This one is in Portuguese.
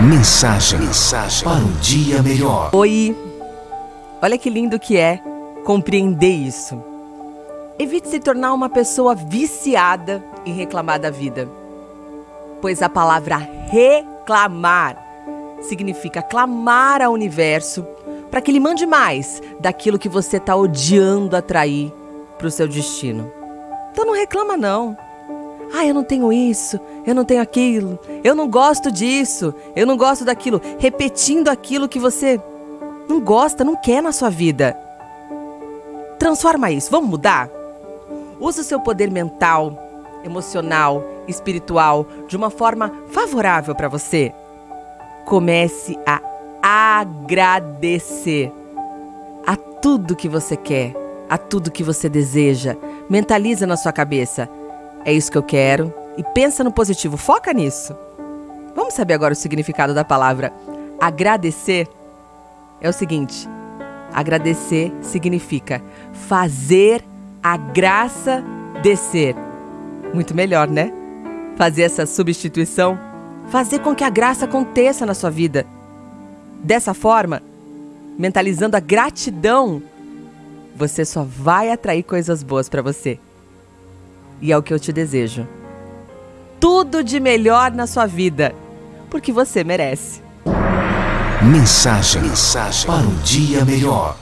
Mensagem, mensagem para um dia melhor. Oi, olha que lindo que é compreender isso. Evite se tornar uma pessoa viciada em reclamar da vida, pois a palavra reclamar significa clamar ao universo para que ele mande mais daquilo que você está odiando atrair para o seu destino. Então não reclama não. Ah, eu não tenho isso, eu não tenho aquilo, eu não gosto disso, eu não gosto daquilo, repetindo aquilo que você não gosta, não quer na sua vida. Transforma isso, vamos mudar? Use o seu poder mental, emocional, espiritual de uma forma favorável para você. Comece a agradecer a tudo que você quer, a tudo que você deseja. Mentaliza na sua cabeça é isso que eu quero. E pensa no positivo, foca nisso. Vamos saber agora o significado da palavra agradecer? É o seguinte: agradecer significa fazer a graça descer. Muito melhor, né? Fazer essa substituição, fazer com que a graça aconteça na sua vida. Dessa forma, mentalizando a gratidão, você só vai atrair coisas boas para você e é o que eu te desejo. Tudo de melhor na sua vida, porque você merece. Mensagem, mensagem para um dia melhor.